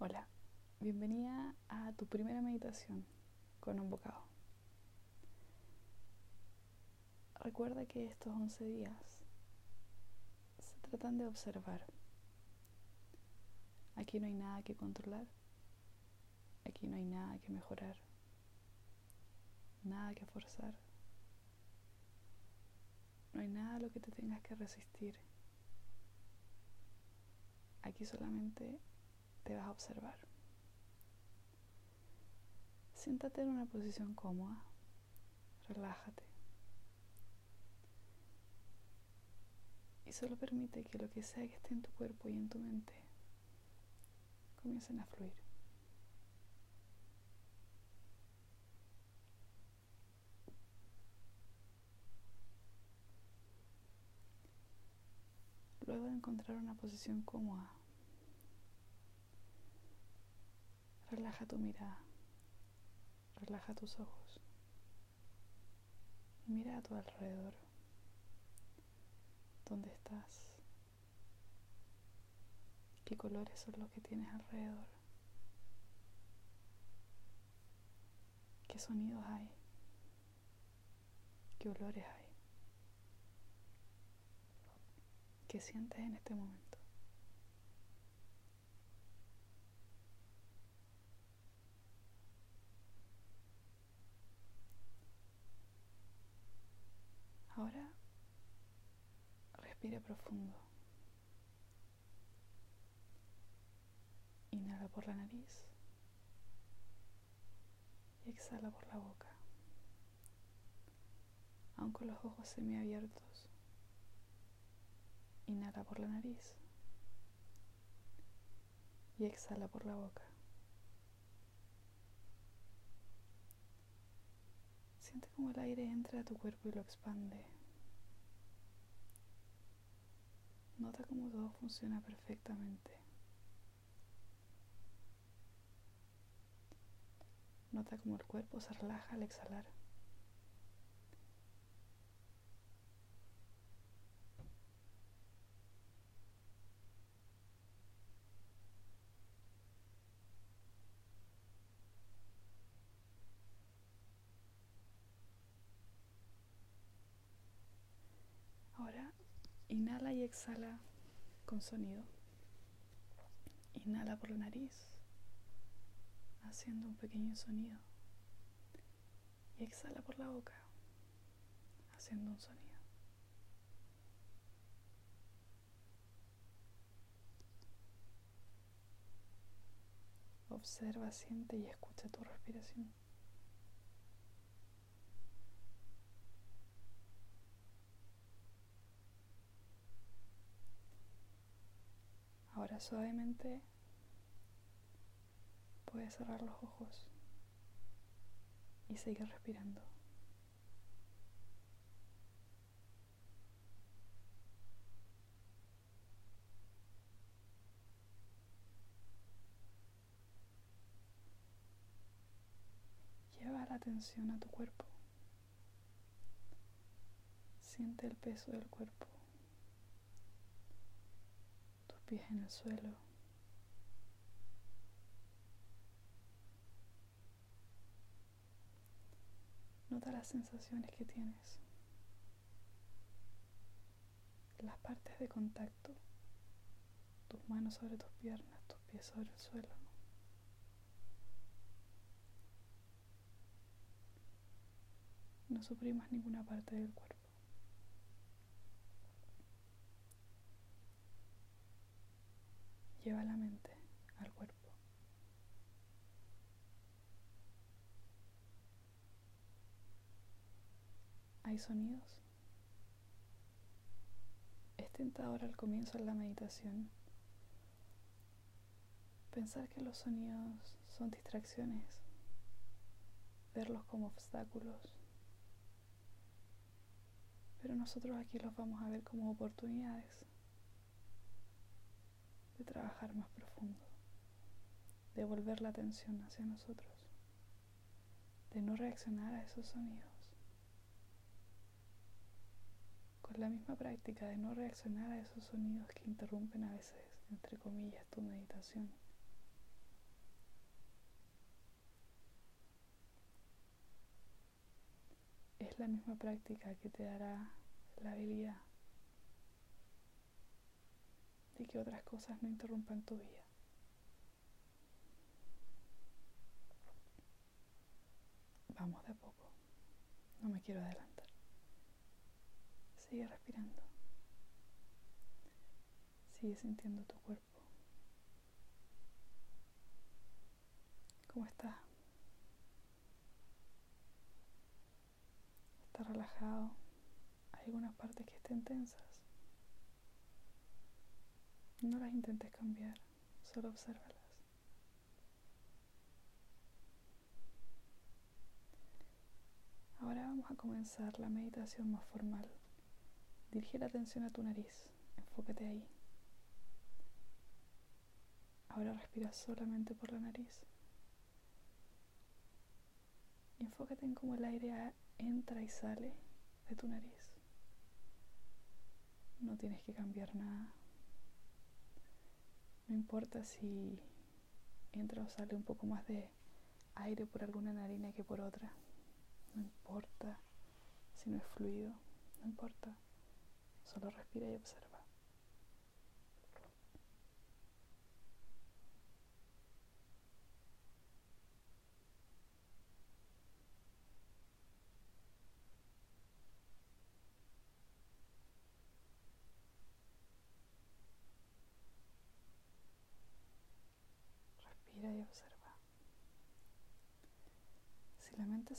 Hola, bienvenida a tu primera meditación con un bocado. Recuerda que estos 11 días se tratan de observar. Aquí no hay nada que controlar, aquí no hay nada que mejorar, nada que forzar, no hay nada a lo que te tengas que resistir. Aquí solamente te vas a observar. Siéntate en una posición cómoda, relájate. Y solo permite que lo que sea que esté en tu cuerpo y en tu mente comiencen a fluir. Luego de encontrar una posición cómoda, Relaja tu mirada, relaja tus ojos mira a tu alrededor. ¿Dónde estás? ¿Qué colores son los que tienes alrededor? ¿Qué sonidos hay? ¿Qué olores hay? ¿Qué sientes en este momento? Ahora respire profundo. Inhala por la nariz y exhala por la boca. Aún con los ojos semiabiertos, inhala por la nariz y exhala por la boca. Siente como el aire entra a tu cuerpo y lo expande. Nota cómo todo funciona perfectamente. Nota cómo el cuerpo se relaja al exhalar. Inhala y exhala con sonido. Inhala por la nariz, haciendo un pequeño sonido. Y exhala por la boca, haciendo un sonido. Observa, siente y escucha tu respiración. Suavemente puedes cerrar los ojos y seguir respirando. Lleva la atención a tu cuerpo. Siente el peso del cuerpo. Pies en el suelo. Nota las sensaciones que tienes, las partes de contacto, tus manos sobre tus piernas, tus pies sobre el suelo. No suprimas ninguna parte del cuerpo. Lleva la mente al cuerpo. ¿Hay sonidos? Es tentador al comienzo de la meditación pensar que los sonidos son distracciones, verlos como obstáculos, pero nosotros aquí los vamos a ver como oportunidades de trabajar más profundo, de volver la atención hacia nosotros, de no reaccionar a esos sonidos. Con la misma práctica de no reaccionar a esos sonidos que interrumpen a veces, entre comillas, tu meditación. Es la misma práctica que te dará la habilidad de que otras cosas no interrumpan tu vida. Vamos de a poco. No me quiero adelantar. Sigue respirando. Sigue sintiendo tu cuerpo. ¿Cómo está? ¿Está relajado? ¿Hay algunas partes que estén tensas? No las intentes cambiar, solo obsérvalas. Ahora vamos a comenzar la meditación más formal. Dirige la atención a tu nariz, enfócate ahí. Ahora respira solamente por la nariz. Y enfócate en cómo el aire entra y sale de tu nariz. No tienes que cambiar nada. No importa si entra o sale un poco más de aire por alguna narina que por otra. No importa si no es fluido. No importa. Solo respira y observa. Respira y observa.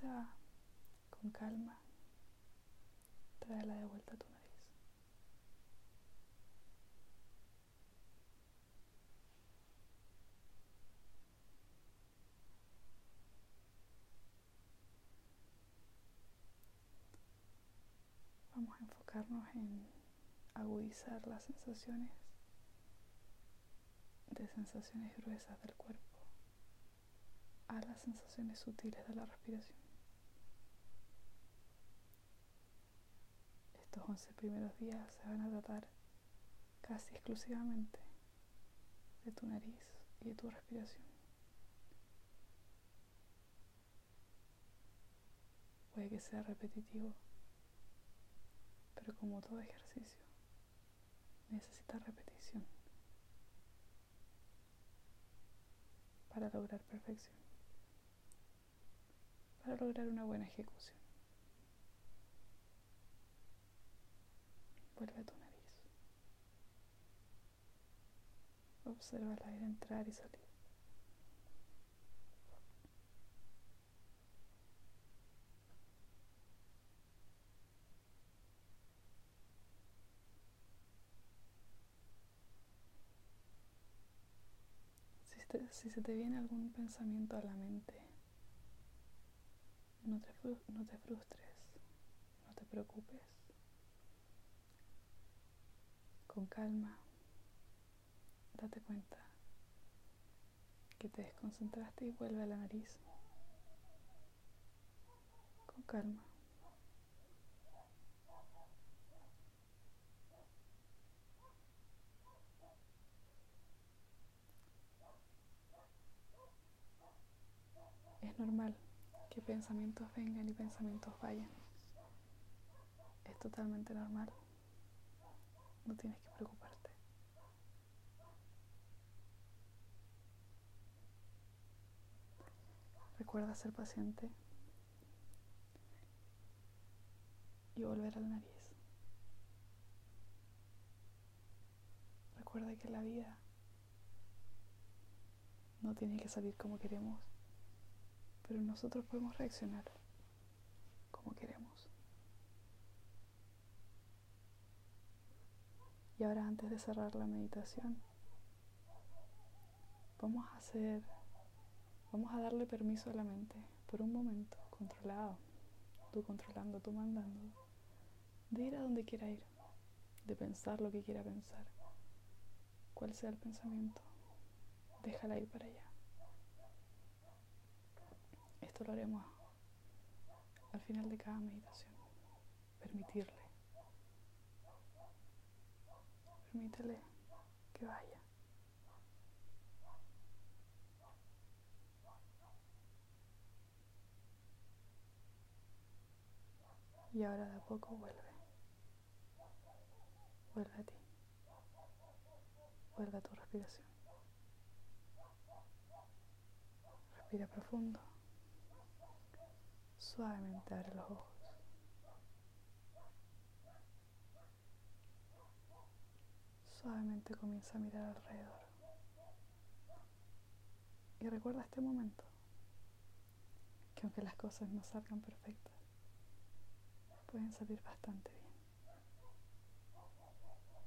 Con calma, tráela de vuelta a tu nariz. Vamos a enfocarnos en agudizar las sensaciones de sensaciones gruesas del cuerpo a las sensaciones sutiles de la respiración. Estos 11 primeros días se van a tratar casi exclusivamente de tu nariz y de tu respiración. Puede que sea repetitivo, pero como todo ejercicio, necesita repetición para lograr perfección, para lograr una buena ejecución. Vuelve a tu nariz. Observa el aire entrar y salir. Si, se te viene algún pensamiento a la mente, no te, no te frustres, no te preocupes. Con calma, date cuenta que te desconcentraste y vuelve a la nariz. Con calma. Es normal que pensamientos vengan y pensamientos vayan. Es totalmente normal. No tienes que preocuparte. Recuerda ser paciente y volver a la nariz. Recuerda que la vida no tiene que salir como queremos, pero nosotros podemos reaccionar como queremos. Y ahora antes de cerrar la meditación, vamos a hacer, vamos a darle permiso a la mente por un momento, controlado, tú controlando, tú mandando, de ir a donde quiera ir, de pensar lo que quiera pensar, cuál sea el pensamiento, déjala ir para allá. Esto lo haremos al final de cada meditación, permitirle. Permítele que vaya. Y ahora de a poco vuelve. Vuelve a ti. Vuelve a tu respiración. Respira profundo. Suavemente abre los ojos. Suavemente comienza a mirar alrededor. Y recuerda este momento, que aunque las cosas no salgan perfectas, pueden salir bastante bien.